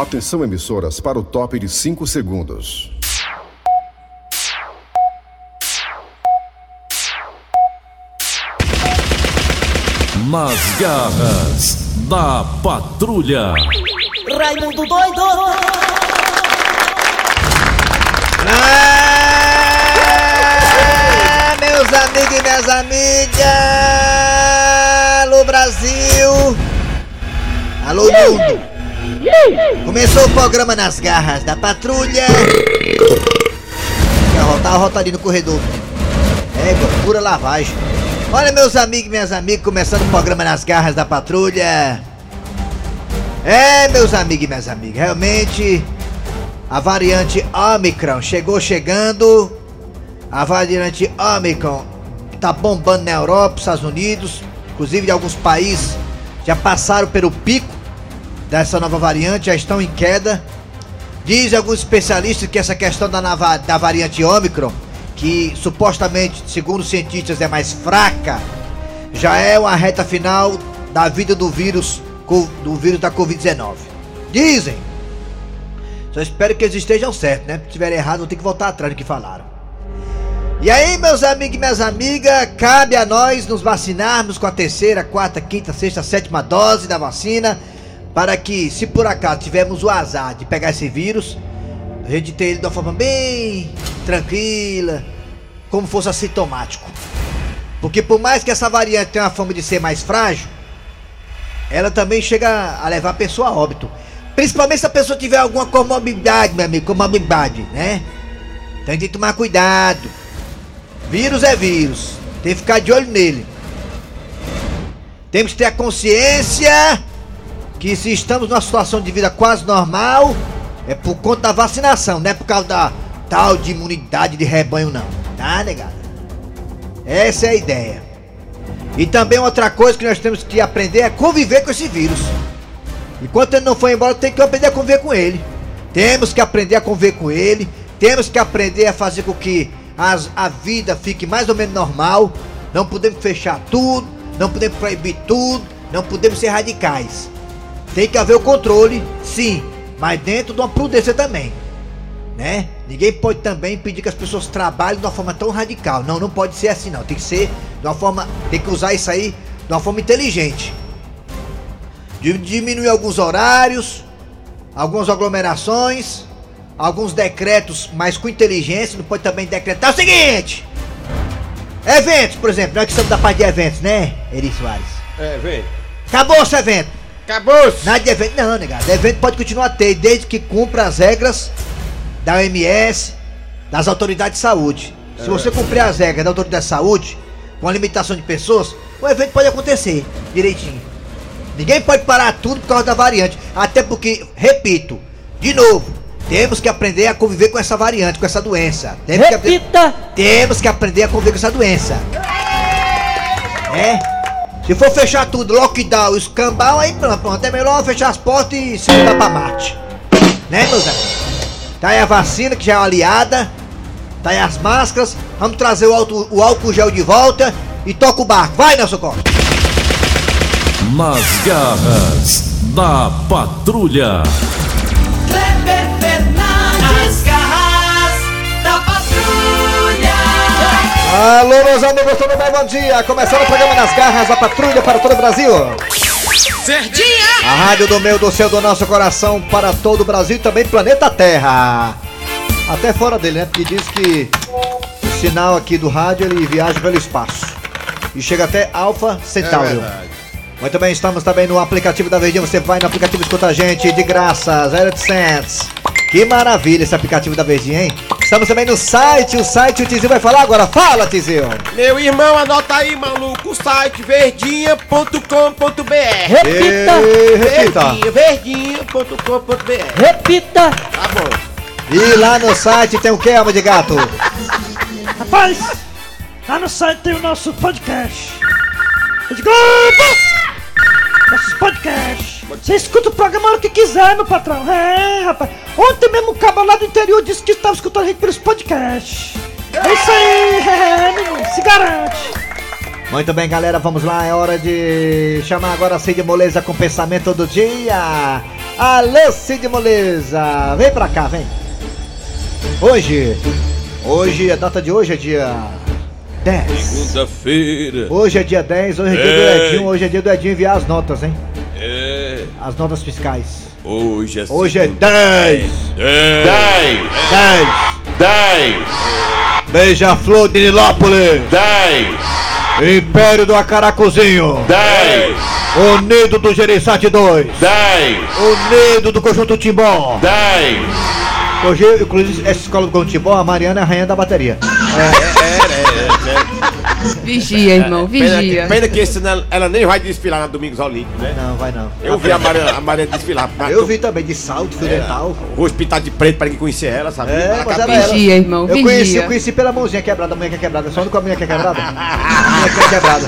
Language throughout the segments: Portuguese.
Atenção emissoras para o top de 5 segundos. Nas garras da patrulha. Raimundo doido! Ah, meus amigos e minhas amigas! Alô Brasil! Alô mundo! Começou o programa nas garras da patrulha! Quer rotar, rota ali no corredor. É, pura lavagem. Olha meus amigos e minhas amigas, começando o programa nas garras da patrulha. É, meus amigos e minhas amigas, realmente a variante Omicron chegou chegando. A variante Omicron tá bombando na Europa, Estados Unidos, inclusive alguns países já passaram pelo pico dessa nova variante, já estão em queda. Dizem alguns especialistas que essa questão da, da variante Omicron, que supostamente, segundo os cientistas, é mais fraca, já é uma reta final da vida do vírus, do vírus da Covid-19. Dizem. Só espero que eles estejam certos, né? Se estiver errado, vou ter que voltar atrás do que falaram. E aí, meus amigos e minhas amigas, cabe a nós nos vacinarmos com a terceira, quarta, quinta, sexta, sétima dose da vacina, para que, se por acaso tivermos o azar de pegar esse vírus, a gente ter ele de uma forma bem tranquila, como fosse assintomático. Porque por mais que essa variante tenha uma forma de ser mais frágil, ela também chega a levar a pessoa a óbito. Principalmente se a pessoa tiver alguma comorbidade, meu amigo, comorbidade, né? Então tem que tomar cuidado. Vírus é vírus. Tem que ficar de olho nele. Temos que ter a consciência que se estamos numa situação de vida quase normal, é por conta da vacinação, não é por causa da tal de imunidade de rebanho, não. Tá, negada? Essa é a ideia. E também outra coisa que nós temos que aprender é conviver com esse vírus. Enquanto ele não foi embora, tem que aprender a conviver com ele. Temos que aprender a conviver com ele. Temos que aprender a fazer com que as, a vida fique mais ou menos normal. Não podemos fechar tudo, não podemos proibir tudo, não podemos ser radicais. Tem que haver o controle, sim, mas dentro de uma prudência também. Né? Ninguém pode também pedir que as pessoas trabalhem de uma forma tão radical. Não, não pode ser assim não. Tem que ser de uma forma, tem que usar isso aí de uma forma inteligente. Diminuir alguns horários, algumas aglomerações, alguns decretos, mas com inteligência. Não pode também decretar o seguinte: eventos, por exemplo, nós que estamos da parte de eventos, né, Eri Soares? É, vem. Acabou esse evento. Acabou-se. Nada de evento, não, negado. Evento pode continuar a ter, desde que cumpra as regras da OMS, das autoridades de saúde. Se você cumprir as regras da autoridade de saúde, com a limitação de pessoas, o evento pode acontecer direitinho. Ninguém pode parar tudo por causa da variante. Até porque, repito, de novo, temos que aprender a conviver com essa variante, com essa doença. Temos que aprender- Repita! temos que aprender a conviver com essa doença. É? Se for fechar tudo, lockdown, escambau, aí pronto, pronto. É melhor fechar as portas e se mudar pra Marte. Né, meus amigos? Tá aí a vacina, que já é uma aliada. Tá aí as máscaras. Vamos trazer o, o álcool gel de volta e toca o barco. Vai, Nelson Costa. Nas garras da patrulha. Alô, meus amigos, tudo bem? Bom dia. Começando o programa nas garras da patrulha para todo o Brasil. Verdinha! A rádio do meu, do seu, do nosso coração para todo o Brasil e também planeta Terra. Até fora dele, né? Porque diz que o sinal aqui do rádio ele viaja pelo espaço. E chega até Alpha Centauri. verdade. Muito bem, estamos também no aplicativo da Verdinha. Você vai no aplicativo escuta a gente de graça, 0800. Que maravilha esse aplicativo da Verdinha, hein? Estamos também no site, o site o Tizil vai falar agora. Fala, Tizil! Meu irmão, anota aí, maluco, o site verdinha.com.br. Repita! E, repita! Verdinha, verdinha.com.br. Repita! Tá bom. E lá no site tem o que, alma de gato? Rapaz, lá no site tem o nosso podcast. Globo! Nossos podcasts. Você escuta o programa a hora que quiser, meu patrão. É, rapaz. Ontem mesmo o cabo lá do interior disse que estava escutando a gente pelos podcasts. É isso aí, é, menino. Se garante. Muito bem, galera, vamos lá. É hora de chamar agora a Cid Moleza com o pensamento do dia. Alô, Cid Moleza! Vem pra cá, vem! Hoje, hoje, a data de hoje é dia 10. Segunda-feira. Hoje é dia 10, hoje é dia do. Edinho, hoje é dia do Edinho enviar as notas, hein? É. As notas fiscais. Hoje é Hoje é segunda- 10! É. 10, 10! 10, Beija-flor de Nilópolis! 10, Império do Acaracuzinho! 10, Unido do Gereissati 2! 10, Unido do Conjunto Timbó! 10. Hoje, inclusive, essa escola do Conjunto Timbó, a Mariana é a rainha da bateria. Vigia, irmão, Pena, vigia. que- pena que esse ano ela nem vai desfilar na Domingos Olímpicos, né? Não, vai não. Eu vi a Maria, a Maria desfilar. mas Eu tu- vi também, de salto, fio dental. O rosto pintado de preto para ninguém conhecer ela, sabe? É, mas era ela. Vigia, irmão, Eu conheci, vigia. eu conheci pela mãozinha quebrada, a mulher que é quebrada. Só com a mulher que é quebrada. A mulher que é quebrada.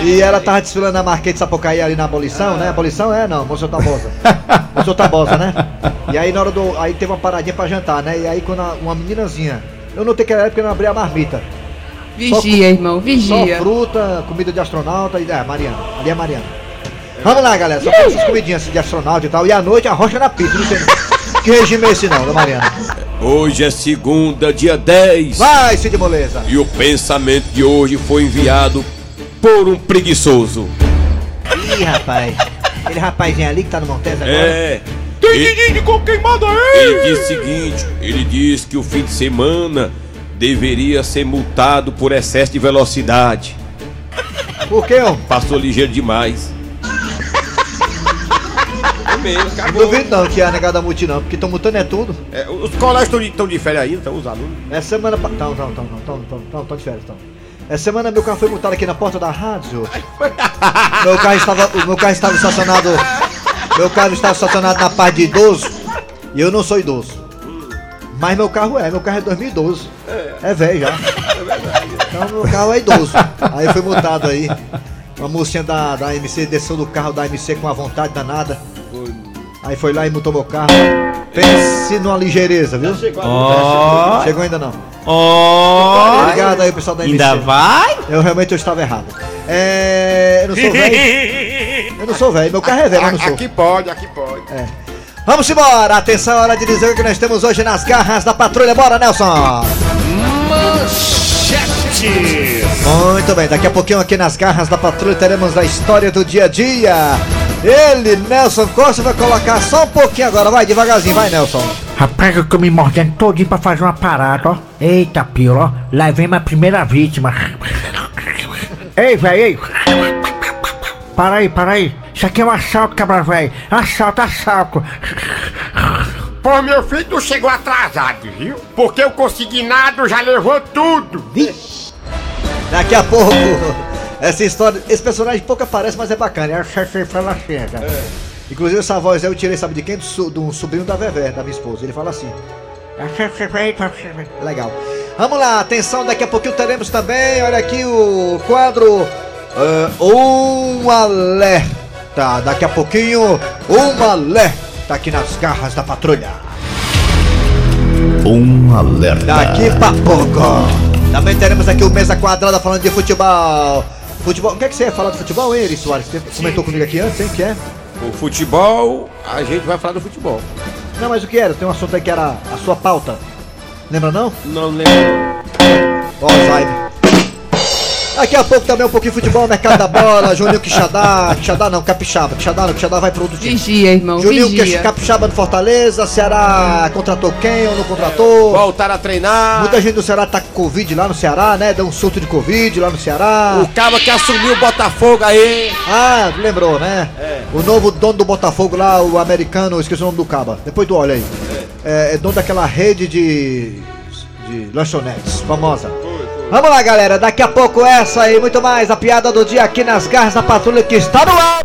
É. E ela tava desfilando na Marquês de Sapucaí ali na abolição, né? Abolição é não, Monsenhor Tabosa. Monsenhor Tabosa, né? E aí na hora do. Aí teve uma paradinha pra jantar, né? E aí quando a- uma meninazinha. Eu notei que era porque eu não abri a marmita. Vigia, irmão, Só vigia. fruta, comida de astronauta e. É, Mariana. Ali é Mariana. Vamos lá, galera. Só tem essas comidinhas de astronauta e tal. E à noite a rocha na pizza. Não sei que regime é esse não, da Mariana. Hoje é segunda, dia 10. Vai, Cid Moleza. E o pensamento de hoje foi enviado por um preguiçoso. Ih, rapaz. Aquele rapazinho ali que tá no Montes agora. É. Ele, de coco queimado aí! ele disse o seguinte: ele disse que o fim de semana deveria ser multado por excesso de velocidade. Por quê, ó? Passou ligeiro demais. É mesmo, Não acabou. duvido não que a negada multi não, porque estão mutando é tudo. É, os colégios estão de, férias ainda, estão os alunos. Essa semana. pa- Tão, tão, tão, tão, tão, tão, tão de férias, tão. Essa semana meu carro foi multado aqui na porta da rádio. Meu carro estava. O meu carro estava estacionado. Meu carro estava estacionado na parte de idoso. E eu não sou idoso. Mas meu carro é, meu carro é 2012. É velho já. Então meu carro é idoso. Aí foi multado aí. Uma mocinha da, da MC desceu do carro da MC com uma vontade danada. Aí foi lá e multou meu carro. Pense numa ligeireza, viu? Ó, Chegou ainda não. ó. Obrigado aí, pessoal da MC. Ainda vai? Eu realmente eu estava errado. É. Eu não sou velho. Eu não sou velho. Meu carro é velho, eu não sou. Aqui pode, aqui pode. Vamos embora. Atenção, hora de dizer o que nós temos hoje nas garras da patrulha. Bora, Nelson. Muito bem, daqui a pouquinho aqui nas garras da patrulha teremos a história do dia a dia. Ele, Nelson Costa, vai colocar só um pouquinho agora. Vai devagarzinho, vai, Nelson. Rapaz, eu tô me mordendo todinho pra fazer uma parada, ó. Eita, pila, ó. Lá vem minha primeira vítima. Ei, velho, ei. Para aí, para aí. Isso aqui é um assalto, cabra velho. Assalto, assalto. Pô, meu filho não chegou atrasado, viu? Porque o consignado já levou tudo. Daqui a pouco, essa história. Esse personagem pouco aparece, mas é bacana. É a chefe fala chega. Inclusive, essa voz aí eu tirei, sabe de quem? Do, so- do sobrinho da Vevé, da minha esposa. Ele fala assim. Legal. Vamos lá, atenção, daqui a pouquinho teremos também, olha aqui o quadro ah, Um Alerta. Daqui a pouquinho, um alerta aqui nas garras da patrulha. Um alerta. Daqui pra pouco. Também teremos aqui o Mesa Quadrada falando de futebol. Futebol, o que, é que você ia falar de futebol, hein, Eri Soares? Você comentou comigo aqui antes, hein? Que é? O futebol, a gente vai falar do futebol. Não, mas o que era? Tem um assunto aí que era a sua pauta. Lembra não? Não lembro. Ó, Alzheimer. Daqui a pouco também um pouquinho de futebol, mercado da bola, Juninho Quixadá, Quixadá não, Capixaba, Quixadá não, Quixadá vai pro outro time. Vigia, irmão, Juninho vigia. Capixaba do Fortaleza, Ceará contratou quem ou não contratou? Voltaram a treinar. Muita gente do Ceará tá com Covid lá no Ceará, né? Deu um surto de Covid lá no Ceará. O cara que assumiu o Botafogo aí. Ah, lembrou, né? O novo dono do Botafogo lá, o americano, esqueci o nome do caba. Depois tu olha aí. É, é dono daquela rede de, de lanchonetes, famosa. Vamos lá, galera. Daqui a pouco essa e muito mais. A piada do dia aqui nas garras da patrulha que está no ar.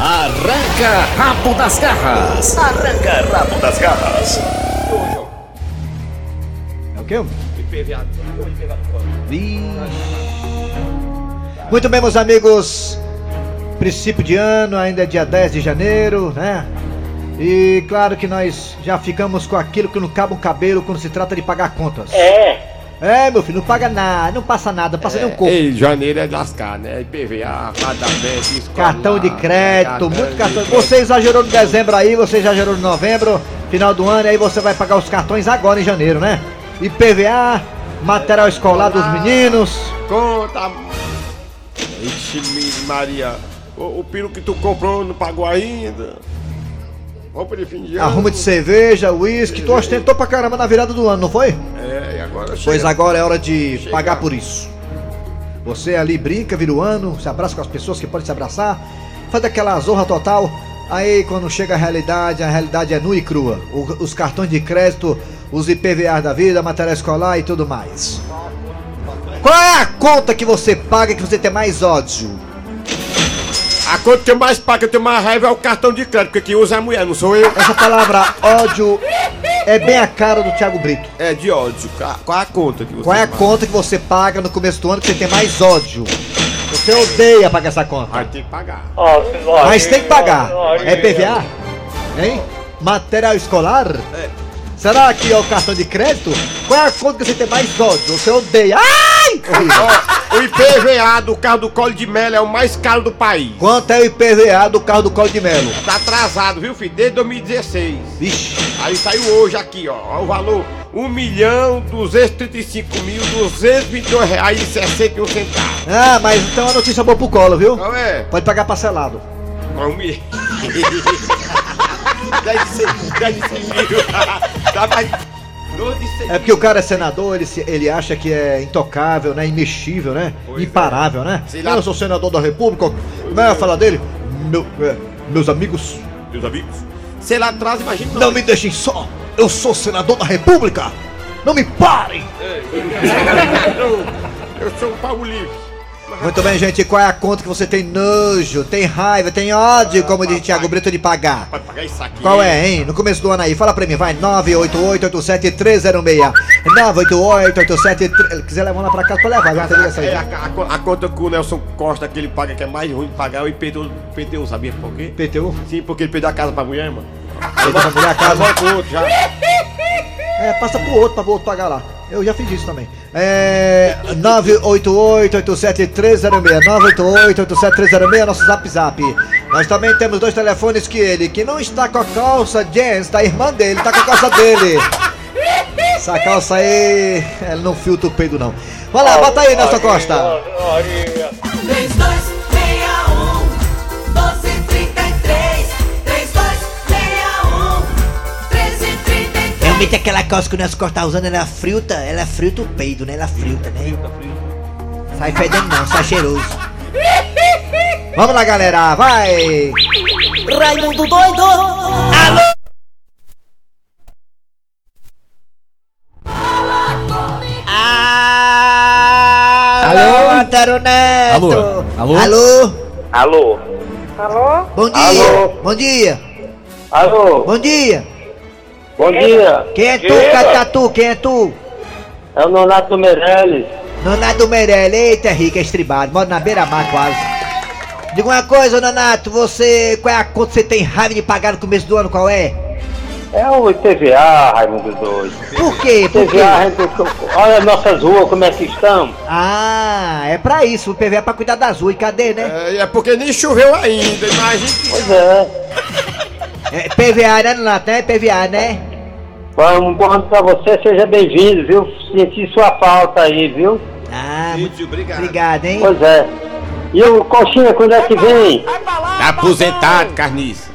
Arranca rabo das garras. Arranca rabo das garras. É o quê? Vixe. Muito bem, meus amigos. Princípio de ano, ainda é dia 10 de janeiro, né? E claro que nós já ficamos com aquilo que não cabe um cabelo quando se trata de pagar contas. É. É, meu filho, não paga nada, não passa nada, não passa nem um coco. Ei, janeiro é lascar, né? IPVA, pagamento, escolar, Cartão de crédito, muito de cartão. crédito. Você exagerou no dezembro aí, você exagerou no novembro, final do ano, aí você vai pagar os cartões agora em janeiro, né? IPVA, material escolar dos meninos. Conta. Ixi, Maria. O, o piro que tu comprou não pagou ainda. Roupa de fim de ano. Arruma de cerveja, uísque, tu ostentou pra caramba na virada do ano, não foi? É, e agora chega. Pois agora é hora de Chega. pagar por isso. Você ali brinca, vira o ano, se abraça com as pessoas que podem se abraçar, faz aquela zorra total. Aí quando chega a realidade, a realidade é nua e crua. O- os cartões de crédito, os IPVA da vida, material escolar e tudo mais. Qual é a conta que você paga que você tem mais ódio? A conta que eu mais pago, que eu tenho mais raiva é o cartão de crédito, porque quem usa é a mulher, não sou eu. Essa palavra ódio é bem a cara do Thiago Brito. É de ódio. Qual a conta que você Qual é a paga? conta que você paga no começo do ano que você tem mais ódio? Você odeia pagar essa conta. Vai ter que pagar. Mas tem que pagar. É PVA? Hein? Material escolar? Será que é o cartão de crédito? Qual é a conta que você tem mais ódio? Você odeia. Ai! Ó, o IPVA do carro do Colo de Melo é o mais caro do país. Quanto é o IPVA do carro do Colo de Melo? Tá atrasado, viu, filho? Desde 2016. Vixe. Aí saiu hoje aqui, ó. ó o valor: 1 milhão 235 mil 222 reais e 61 centavos. Ah, mas então é uma notícia boa pro Colo, viu? Não é? Pode pagar parcelado. Ser, deve ser mil. Dá mais. É porque o cara é senador, ele, ele acha que é intocável, né? Imexível, né? Pois é. Imparável, né? Sei lá. Eu sou senador da república, como é dele? Meu- é, meus amigos, Meus amigos. Se lá atrás, imagina. não me deixem só! Eu sou senador da república! Não me parem! Eu, eu sou o Paulo Livre. Muito bem, gente, qual é a conta que você tem nojo, tem raiva, tem ódio, como diz Thiago Brito, de pagar? Pode pagar isso aqui. Qual é, hein? No começo do ano aí, fala pra mim, vai, 988-87306. 988-873... Quiser levar lá pra casa, pode levar, já tem essa aí. É, a, a- a conta que o Nelson Costa que ele paga, que é mais ruim de pagar, é o IPTU, IPTU sabia por quê? PTU? Sim, porque ele perdeu a casa pra mulher, mano. Perdeu pra mulher a casa? Outro já. É, passa pro outro, pra o outro pagar lá. Eu já fiz isso também. É. 988-87306. 988-87306, nosso zap zap. Nós também temos dois telefones que ele, que não está com a calça jeans da irmã dele, tá com a calça dele. Essa calça aí, ela não filtra o peido não. Vai lá, bota aí, Nelson Costa. 3261 1333 Realmente aquela calça que o Nelson Costa tá usando, ela fruta, ela fruta o peido, né? Ela fruta, né? Sai fedendo não, sai cheiroso. Vamos lá, galera, vai! Raimundo doido Alô Alô! Alô? Alô? Alô? Alô? Alô? Bom dia! Alô? Bom dia! Alô? Bom dia! Bom dia. Quem é tu. Catatu? Quem é tu? É o Nonato Meirelles. Nonato Meirelles, eita, rica estribado, mora na beira-mar quase. Diga uma coisa, Nonato, você. Qual é a conta que você tem raiva de pagar no começo do ano? Qual é? É o IPVA, Raimundo Doido. Por quê? Por quê? IPVA, gente- olha nossas ruas como é que estão. Ah, é pra isso, o PV é pra cuidar das ruas. E cadê, né? É, é porque nem choveu ainda, imagina. Pois é. É PVA, né, Nonato? É PVA, né? Vamos, bom ano pra você, seja bem-vindo, viu? Senti sua falta aí, viu? Ah, muito obrigado. obrigado, hein? Pois é. E o Coxinha, quando é que vem? Tá aposentado, carniça.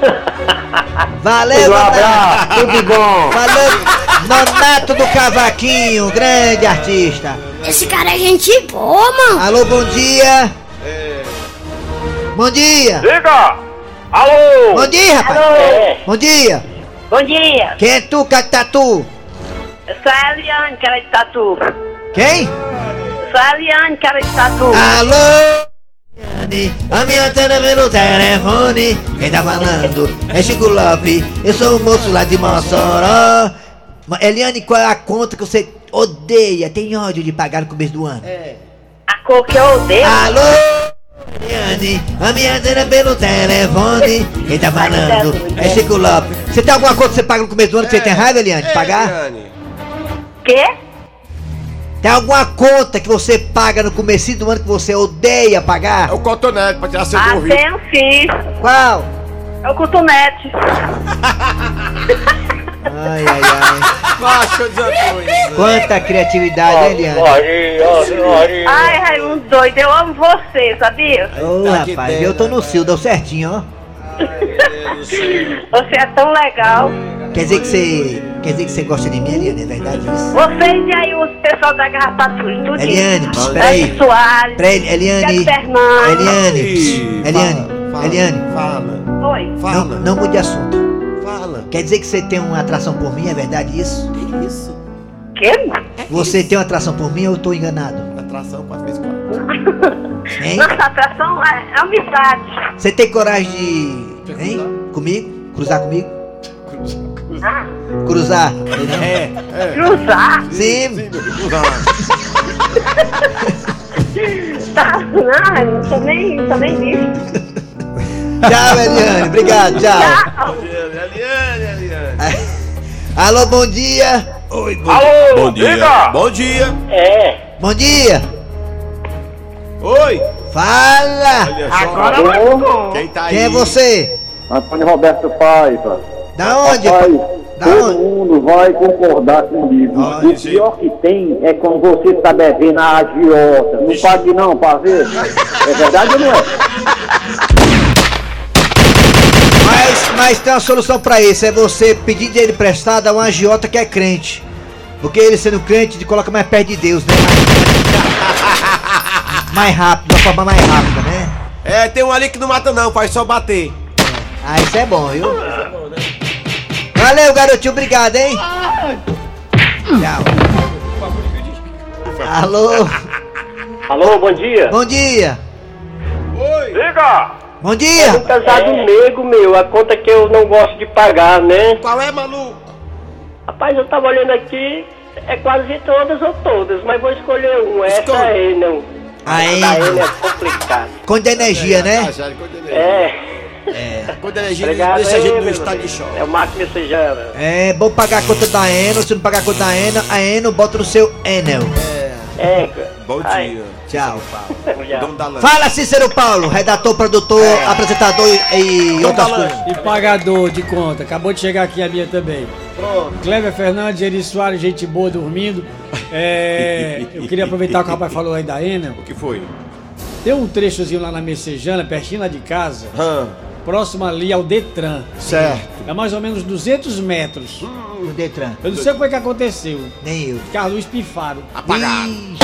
Valeu, Um abraço, tudo bom. Valeu, Nonato do Cavaquinho, grande artista. Esse cara é gente boa, mano. Alô, bom dia. Bom dia. Diga! Alô! Bom dia, rapaz. É. Bom dia. Bom dia. Quem é tu, Catatu? Eu sou a Eliane, cara de tatu. Quem? Sou a Eliane, cara de tatu. Alô? A minha antena vem no telefone. Quem tá falando é Chico Lopes. Eu sou o moço lá de Mossoró. Eliane, qual é a conta que você odeia, tem ódio de pagar no começo do ano? A cor que eu odeio. Alô? A minha antena vem no telefone. Quem tá falando é Chico Lopes. Você tem alguma conta que você paga no começo do ano que você tem raiva, Eliane, de pagar? Quê? Tem alguma conta que você paga no começo do ano que você odeia pagar? É o cotonete pra tirar seu Ah, ouvido. tenho sim. Qual? É o cotonete. Ai, ai, ai. Quanta criatividade, hein, Eliane? Ai, Raimundo doido, eu amo você, sabia? Ô, rapaz, eu tô no cio, deu certinho, ó. Você é tão legal. Quer dizer que você. Quer dizer que você gosta de mim, Eliane, é verdade isso? Vocês e aí, os pessoal da Garra Patrulha, tudo Eliane, pss, peraí. Soares. Peraí, Eliane. Eliane, pss, Eliane, fala, Eliane. Fala, Oi. Não, fala, não mude de assunto. Fala. Quer dizer que você tem uma atração por mim, é verdade isso? Quê? Você tem uma atração por mim ou eu tô enganado? Atração, quatro vezes quatro. Hein? Nossa atração é é amizade. Você tem coragem de. Hein? Comigo? Cruzar comigo? Ah, Cruzar? É, é. cruzar? Sim. Sim, cruzar. Tá, não, não tô nem, tô nem visto. Tchau, Eliane. Obrigado, tchau. Tchau. Eliane. Alô, bom dia. Oi, bom, Alô, Bom dia. diga! Bom dia. É, bom dia. Oi. Fala. Agora vai. Quem tá aí? Quem é você? Antônio Roberto Paiva. Da onde? Rapaz, Da todo onde? mundo vai concordar comigo. Olha, o pior que tem é quando você está devendo a agiota. Não pague não, pra ver. É verdade ou não é? Mas, tem uma solução pra isso. É você pedir dinheiro emprestado a um agiota que é crente. Porque ele sendo crente, ele coloca mais perto de Deus, né? Mais, rápido, uma forma mais rápida, né? É, tem um ali que não mata não, faz só bater. Ah, isso é bom, viu? Valeu, garotinho, obrigado, hein? Tchau. Alô, Alô, bom dia. bom dia. Diga! Bom dia. casado nego, meu. A conta que eu não gosto de pagar, né? Qual é, maluco? Rapaz, eu tava olhando aqui, é quase todas ou todas, mas vou escolher um. Essa Escolhe. aí, não. Aí, N é complicado. conta de energia, Tá, né? energia. É, Quando energia obrigado deixa a gente no estado de choque. É o Marco Messejana. É bom pagar a conta da Eno. Se não pagar a conta da Eno, a Eno bota no seu Enel. É, Bom Ai. dia. Tchau. já. Dono da lâmpada. Fala, Cícero Paulo, redator, produtor, apresentador e, e outras coisas. E pagador de conta. Acabou de chegar aqui a minha também. Pronto. Cleber Fernandes, Eri Soares, gente boa dormindo. É, eu queria aproveitar o que o rapaz falou aí da Enel. O que foi? Tem um trechozinho lá na Messejana, pertinho lá de casa, Hã, próximo ali ao Detran. certo. É mais ou menos 200 metros. O Detran. Eu não sei como é que aconteceu. Nem eu. Carlos pifaram. Apagado. Ih,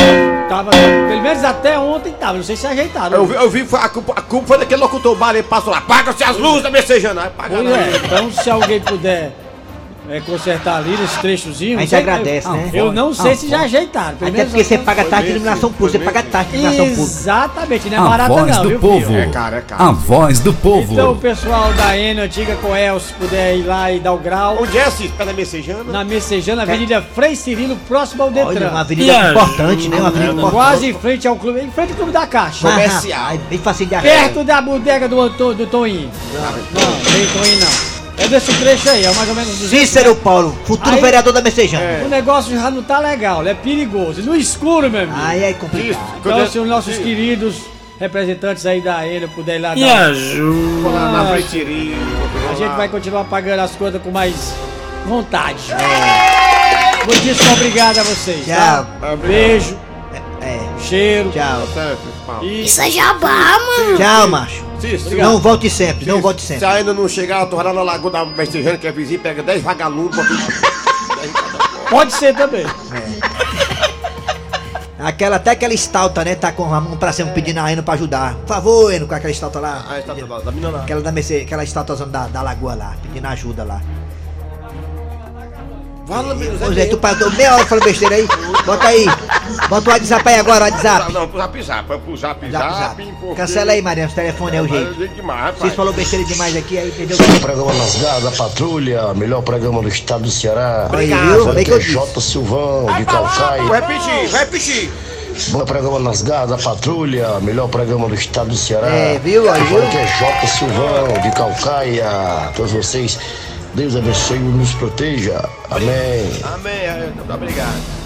Tava, pelo menos até ontem tava, não sei se ajeitaram. Eu vi, eu vi foi a, culpa, a culpa foi daquele locutor bar, ele passou lá, apaga-se as luzes da messejana. Apaga é, então se alguém puder é, consertar ali nesse trechozinho. A gente sei- agradece, eu, né? Eu não sei Ah, se já ajeitaram. Até porque você paga taxa de iluminação pública, você paga taxa de iluminação pública. Exatamente, não é A barata voz não, do viu, povo. É caro, é caro. A voz do povo. Então o pessoal da Enel, antiga Coel, se puder ir lá e dar o grau. Onde é, Cis? Pé da messejana? Na Messejana, Avenida Frei Cirilo, próximo ao Olha, Detran. uma avenida importante, né? Uma avenida importante. Quase em frente ao clube, em frente ao clube da Caixa. Comercial. Bem facinho de. Perto da bodega do, do Toinho. Não, tem Toinho não. É desse trecho aí, é mais ou menos 200 Cícero Paulo, futuro Aí- vereador da Messejana. O negócio já não tá legal, é perigoso. No escuro, meu amigo. Aí é complicado. Então, se os nossos queridos representantes aí da Enel puderem ir lá Me dar... Na Ah, A gente vai continuar pagando as contas com mais vontade. Muitíssimo obrigado a vocês. Tchau. Tá? Beijo, É, cheiro. tchau. Isso é jabá, mano. Tchau, macho. Não volte sempre, não volte Se sempre. ainda não chegar, vai lá na Lagoa da Messejana, que é vizinho, pega 10 vagalumes, pode ser também. Aquela, até aquela estalta, né? Tá com a mão pra cima pedindo a Eno pra ajudar. Por favor, Eno, com aquela estalta lá. Ah, está tudo lá, da menina lá. Aquela da Mercedes, aquela estátua da, da lagoa lá, pedindo ajuda lá. Fala, meu Zé, tu parou meia hora falando besteira aí. Bota aí. Bota o WhatsApp aí agora, o WhatsApp. Não, pro zap zap, pro zap Zap, zap. zap. porque- Cancela aí, Mariano, o telefone é o jeito. É demais. Vocês falou besteira demais aqui, aí perdeu O programa Nas Garras da Patrulha, melhor programa do estado do Ceará. Aí, viu? Que eu é. J. Silvão, de Vou Calcaia. repetir, vai repetir. Bom programa Nas Garras da Patrulha, melhor programa do estado do Ceará. É, viu? Aí, viu? Falando que é J. Silvão, de Calcaia. Todos vocês, Deus abençoe e nos proteja. Amém. Amém, é, obrigado.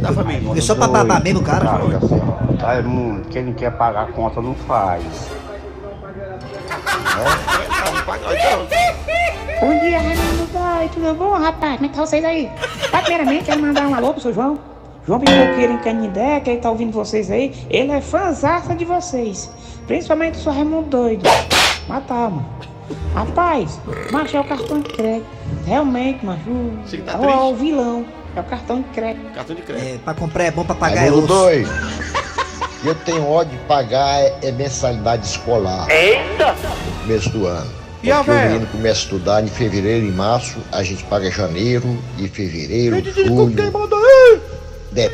Da família. Foi só pra babar mesmo, cara. Tá, não- quem não quer pagar a conta não faz. Bom dia, Raimundo Boy, tudo bom, rapaz? Como é que tá vocês aí? Mas, primeiramente, quero mandar um alô pro seu João. João Pipoqueiro em Canindé, que ele tá ouvindo vocês aí. Ele é fãzaça de vocês. Principalmente o seu Raimundo Doido. Mas tá, mano. Rapaz, macho é o cartão de crédito. Realmente, macho. Você tá é o- o vilão. É o cartão de crédito. Cartão de crédito. É, pra comprar é bom, pra pagar é Raimundo osso. doido. Eu tenho ódio de pagar é, é mensalidade escolar. Eita! No começo do ano. E a Porque o véia? menino começa a estudar em fevereiro e março, a gente paga janeiro e fevereiro, julho. De...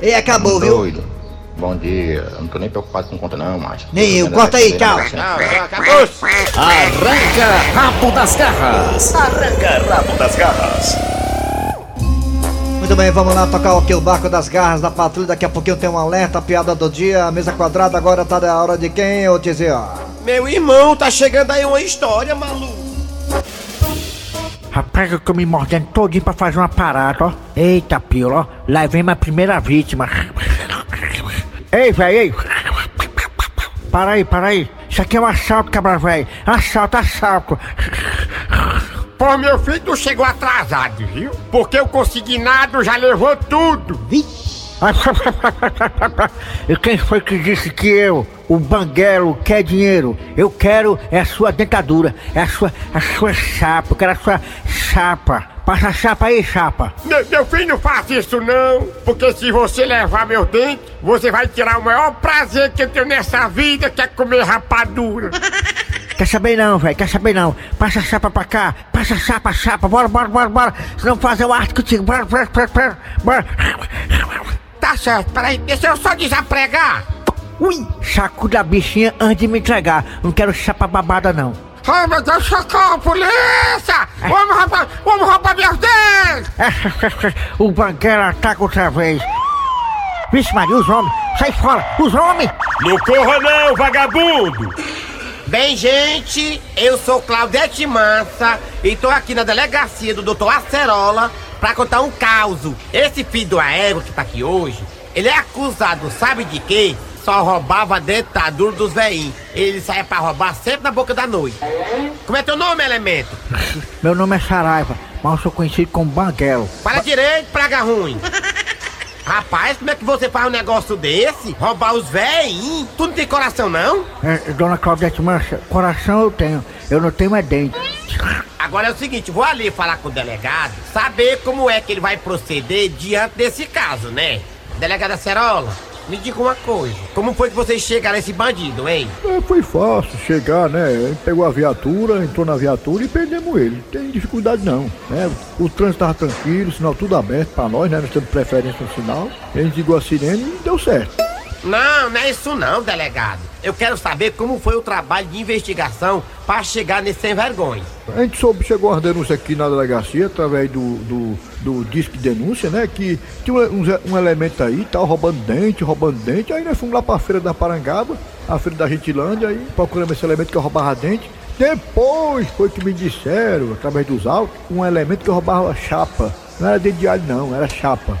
E acabou, viu? Doido. Bom dia. Eu não tô nem preocupado com conta não, macho. Nem eu. Corta aí, tchau. Arranca rabo das garras. Arranca rabo das garras. Muito bem, vamos lá tocar aqui o barco das garras da patrulha. Daqui a pouquinho tem um alerta, a piada do dia, a mesa quadrada. Agora tá da hora de quem, ô Tizio? Meu irmão, tá chegando aí uma história, maluco. Rapaz, eu tô me mordendo todinho pra fazer uma parada, ó. Eita, pila, ó. Lá vem minha primeira vítima. Ei, véi, ei. Para aí, para aí. Isso aqui é um assalto, cabra véi. Assalto, assalto. Pô, meu filho, tu chegou atrasado, viu? Porque o consignado já levou tudo. E quem foi que disse que eu, o banguelo, quer dinheiro? Eu quero é a sua dentadura, é a sua, a sua chapa, eu quero a sua chapa. Passa a chapa aí, chapa. Meu, meu filho, não faça isso não. Porque se você levar meu dente, você vai tirar o maior prazer que eu tenho nessa vida, que é comer rapadura. Quer saber não, velho, quer saber não. Passa a chapa pra cá, passa a chapa, a chapa, bora, bora, bora, bora. Se não fazer o arte contigo, bora, bora, bora, bora, bora. Tá certo, peraí, deixa eu só desapregar. Ui, sacuda a bichinha antes de me entregar. Não quero chapa babada não. Ai, meu Deus, socorro, polícia! Vamos roubar, vamos roubar meus dentes! o banguela ataca outra vez. Vixe Maria, os homens, sai fora, os homens! Não corra não, vagabundo! Bem, gente, eu sou Claudete Massa e tô aqui na delegacia do Dr. Acerola pra contar um caso. Esse filho do Aero que tá aqui hoje, ele é acusado, sabe de quê? Só roubava dentadura dos veinhos. Ele saia pra roubar sempre na boca da noite. Como é teu nome, elemento? Meu nome é Saraiva, mas eu sou conhecido como Banguelo. Para direito, praga ruim. Rapaz, como é que você faz um negócio desse? Roubar os veinhos? Tu não tem coração, não? É, dona Claudete Mancha, coração eu tenho, eu não tenho é dente. Agora é o seguinte, vou ali falar com o delegado, saber como é que ele vai proceder diante desse caso, né? Delegada Cerola, me diga uma coisa. Como foi que vocês chegaram a esse bandido, hein? É, foi fácil chegar, né? Pegou a viatura, entrou na viatura e prendemos ele. Não tem dificuldade não, né? O trânsito tava tranquilo, o sinal tudo aberto pra nós, né? Nós temos preferência no sinal. Ele ligou a sirene e deu certo. Não, não é isso não, delegado. Eu quero saber como foi o trabalho de investigação para chegar nesse sem vergonha. A gente soube, chegou as denúncias aqui na delegacia, através do, do, do disque denúncia, né? Que tinha um, um elemento aí, tava roubando dente, roubando dente. Aí nós fomos lá pra feira da Parangaba, a feira da Gentilândia, aí procuramos esse elemento que roubava dente. Depois foi que me disseram, através dos autos, um elemento que roubava chapa. Não era dente de alho não, era chapa.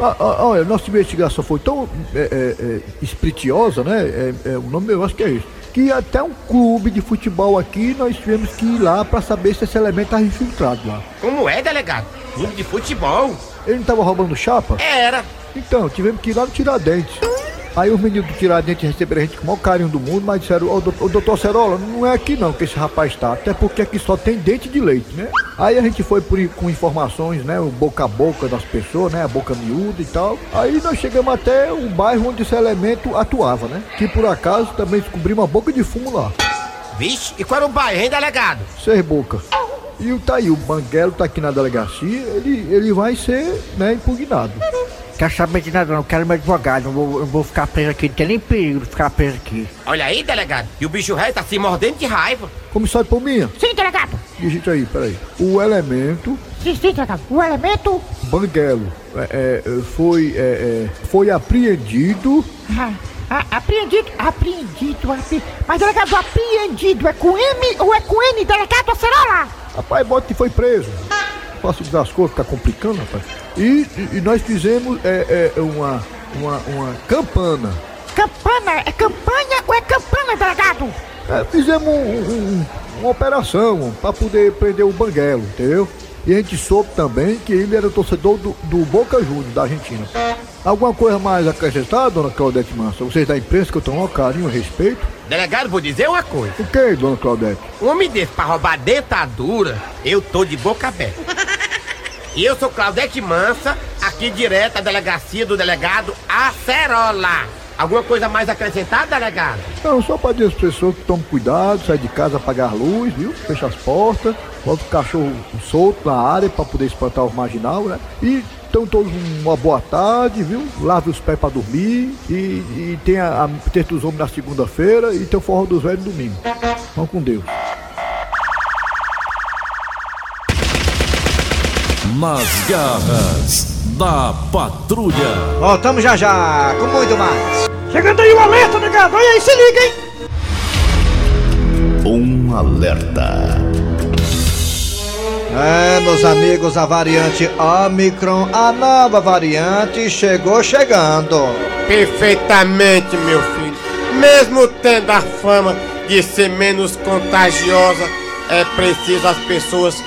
Ah, ah, Olha, nossa investigação foi tão é, é, é, espritiosa, né? É, é, o nome do negócio que é isso. Que até um clube de futebol aqui nós tivemos que ir lá pra saber se esse elemento estava infiltrado lá. Como é, delegado? Clube de futebol? Ele não tava roubando chapa? Era. Então, tivemos que ir lá no Tiradentes. Aí os meninos do Tiradentes receberam a gente com o maior carinho do mundo, mas disseram, ô ô, doutor Cerola, não é aqui não que esse rapaz está, até porque aqui só tem dente de leite, né? Aí a gente foi por, com informações, né, o boca a boca das pessoas, né, a boca miúda e tal. Aí nós chegamos até um bairro onde esse elemento atuava, né? Que por acaso também descobrimos uma boca de fumo lá. Vixe, e qual era o bairro, hein, delegado? Seis bocas. E o tá aí, o Banguelo tá aqui na delegacia, ele, ele vai ser, né, impugnado. Quer saber de nada não, quero meu advogado, não vou, não vou ficar preso aqui, não tem nem perigo de ficar preso aqui. Olha aí, delegado. E o bicho rei tá se mordendo de raiva. Comissário Palminha, Sim, delegado. digita aí, peraí. O elemento Sim, sim, delegado. O elemento. Banguelo é, é, foi, é, é, foi apreendido. Ah, ah, apreendido, apreendido, apre... Mas, delegado, apreendido é com M ou é com N, delegado Acerola? Rapaz, bota que foi preso. Facilitar as coisas, ficar complicando, rapaz. E, e- e nós fizemos é, é, uma, uma, uma campana. Campana, é campanha ou é campana, delegado? É, fizemos um- um- uma operação para poder prender o Banguelo, entendeu? E a gente soube também que ele era torcedor do, do Boca Juniors, da Argentina. Alguma coisa mais a acrescentar, dona Claudete Massa? Vocês da imprensa que eu tenho um carinho e respeito. Delegado, vou dizer uma coisa. O que, dona Claudete? Um homem desse pra roubar dentadura, eu tô de boca aberta. E eu sou Claudete Mansa, aqui direto da delegacia do delegado Acerola. Alguma coisa mais a acrescentar, delegado? Não, só para dizer às pessoas que tomem cuidado, sair de casa, apagar a luz, viu? Fecha as portas, bota o cachorro solto na área para poder espantar os marginal, né? E então todos uma boa tarde, viu? Lave os pés para dormir e, e tem a, a Terça dos Homens na segunda-feira e tem o Forró dos Velhos no domingo. Vamos com Deus. Nas garras da patrulha. Voltamos já já, com muito mais. Chegando aí o alerta, negado. Olha aí, se liga, hein? Um alerta. É, meus amigos, a variante Omicron, a nova variante, chegou chegando. Perfeitamente, meu filho. Mesmo tendo a fama de ser menos contagiosa, é preciso as pessoas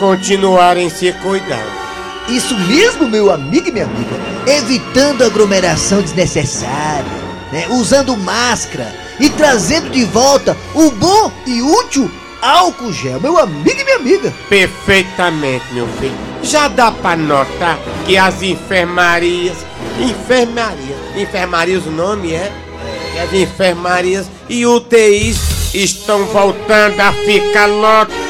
continuarem se cuidando. Isso mesmo, meu amigo e minha amiga. Evitando aglomeração desnecessária, né? usando máscara e trazendo de volta o bom e útil álcool gel, meu amigo e minha amiga. Perfeitamente, meu filho. Já dá pra notar que as enfermarias, enfermaria, enfermarias o nome é? As enfermarias e UTIs estão voltando a ficar lotadas.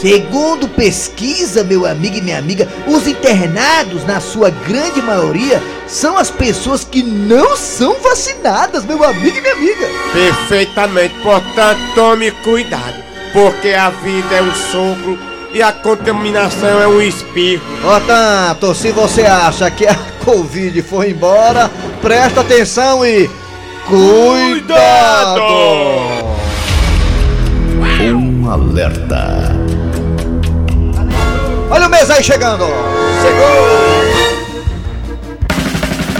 Segundo pesquisa, meu amigo e minha amiga, os internados, na sua grande maioria, são as pessoas que não são vacinadas, meu amigo e minha amiga. Perfeitamente, portanto, tome cuidado, porque a vida é um sopro e a contaminação é um espirro. Portanto, se você acha que a Covid foi embora, presta atenção e. Cuidado! Um alerta. Olha o mês aí chegando!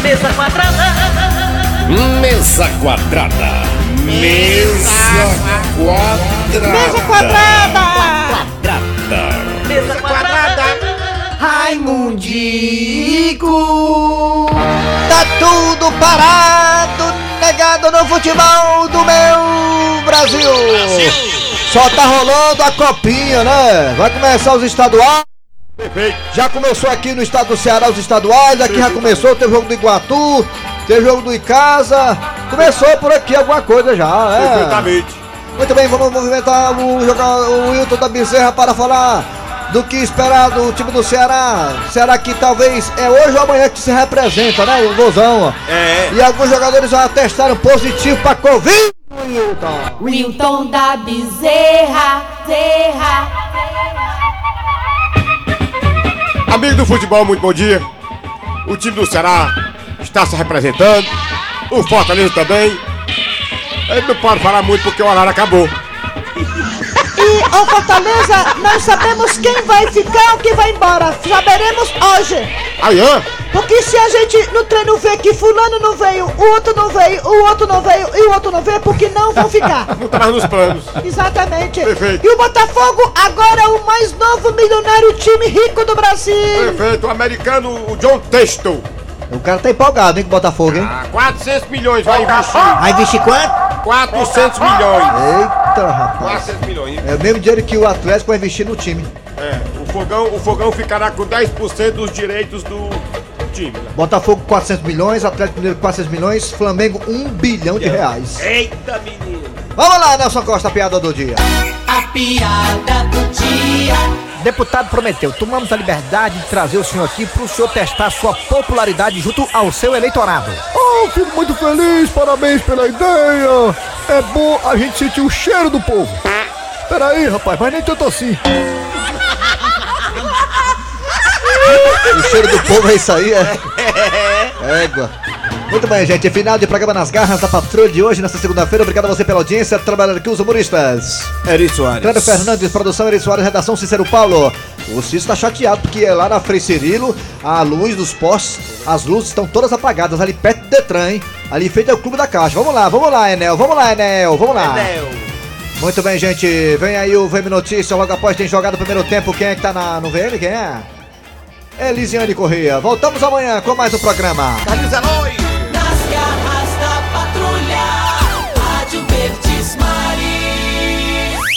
Mesa quadrada. Mesa quadrada. Mesa quadrada. Mesa quadrada. Quadrada. Mesa quadrada. Raimundico! Tá tudo parado, negado no futebol do meu Brasil! Só tá rolando a copinha, né? Vai começar os estaduais. Já começou aqui no estado do Ceará os estaduais, aqui já começou, teve jogo do Iguatu, teve jogo do Icasa, começou por aqui alguma coisa já, é. Perfeitamente. Muito bem, vamos movimentar o, jogar, o Wilton da Bezerra para falar do que esperar do time do Ceará. Será que talvez é hoje ou amanhã que se representa, né? O Vozão. ó. É. E alguns jogadores já testaram positivo para Covid. Wilton. Wilton da Bezerra. Zerra. Amigo do futebol, muito bom dia. O time do Ceará está se representando. O Fortaleza também. Ele não pode falar muito porque o horário acabou. E, ô Fortaleza, nós sabemos quem vai ficar ou quem vai embora. Saberemos hoje. Porque se a gente no treino vê que fulano não veio, o outro não veio, o outro não veio e o outro não veio, porque não vão ficar. Não tá mais nos planos. Exatamente. Perfeito. E o Botafogo agora é o mais novo milionário time rico do Brasil. Perfeito. O americano, o John Testo. O cara tá empolgado, hein, com o Botafogo, hein? Ah, 400 milhões vai investir. Vai investir quanto? 400 milhões. Eita, rapaz. 400 milhões. É o mesmo dinheiro que o Atlético vai investir no time. É, o fogão, o fogão ficará com 10% dos direitos do time. né? Botafogo 400 milhões, Atlético Mineiro 400 milhões, Flamengo 1 bilhão de reais. Eita, menino. Vamos lá, Nelson Costa, a piada do dia. A piada do dia. Deputado prometeu, tomamos a liberdade de trazer o senhor aqui pro senhor testar sua popularidade junto ao seu eleitorado. Oh, fico muito feliz, parabéns pela ideia. É bom a gente sentir o cheiro do povo. Peraí, rapaz, mas nem tanto assim. O cheiro do povo é isso aí, é? Égua. Muito bem, gente. Final de programa nas garras da patrulha de hoje, nesta segunda-feira. Obrigado a você pela audiência. Trabalhando aqui os humoristas. Eri Soares. Cléber Fernandes, produção Eri Soares, redação Cícero Paulo. O Cícero está chateado porque lá na Frei Cirilo, a luz dos postes, as luzes estão todas apagadas ali perto do Detran, hein? Ali feito é o Clube da Caixa. Vamos lá, vamos lá, Enel. Vamos lá, Enel. Vamos lá. Muito bem, gente. Vem aí o VM Notícia. Logo após tem jogado o primeiro tempo. Quem é que tá na, no VM? Quem é? Elisiane Correia. Voltamos amanhã com mais um programa. Carlinhos Aloi!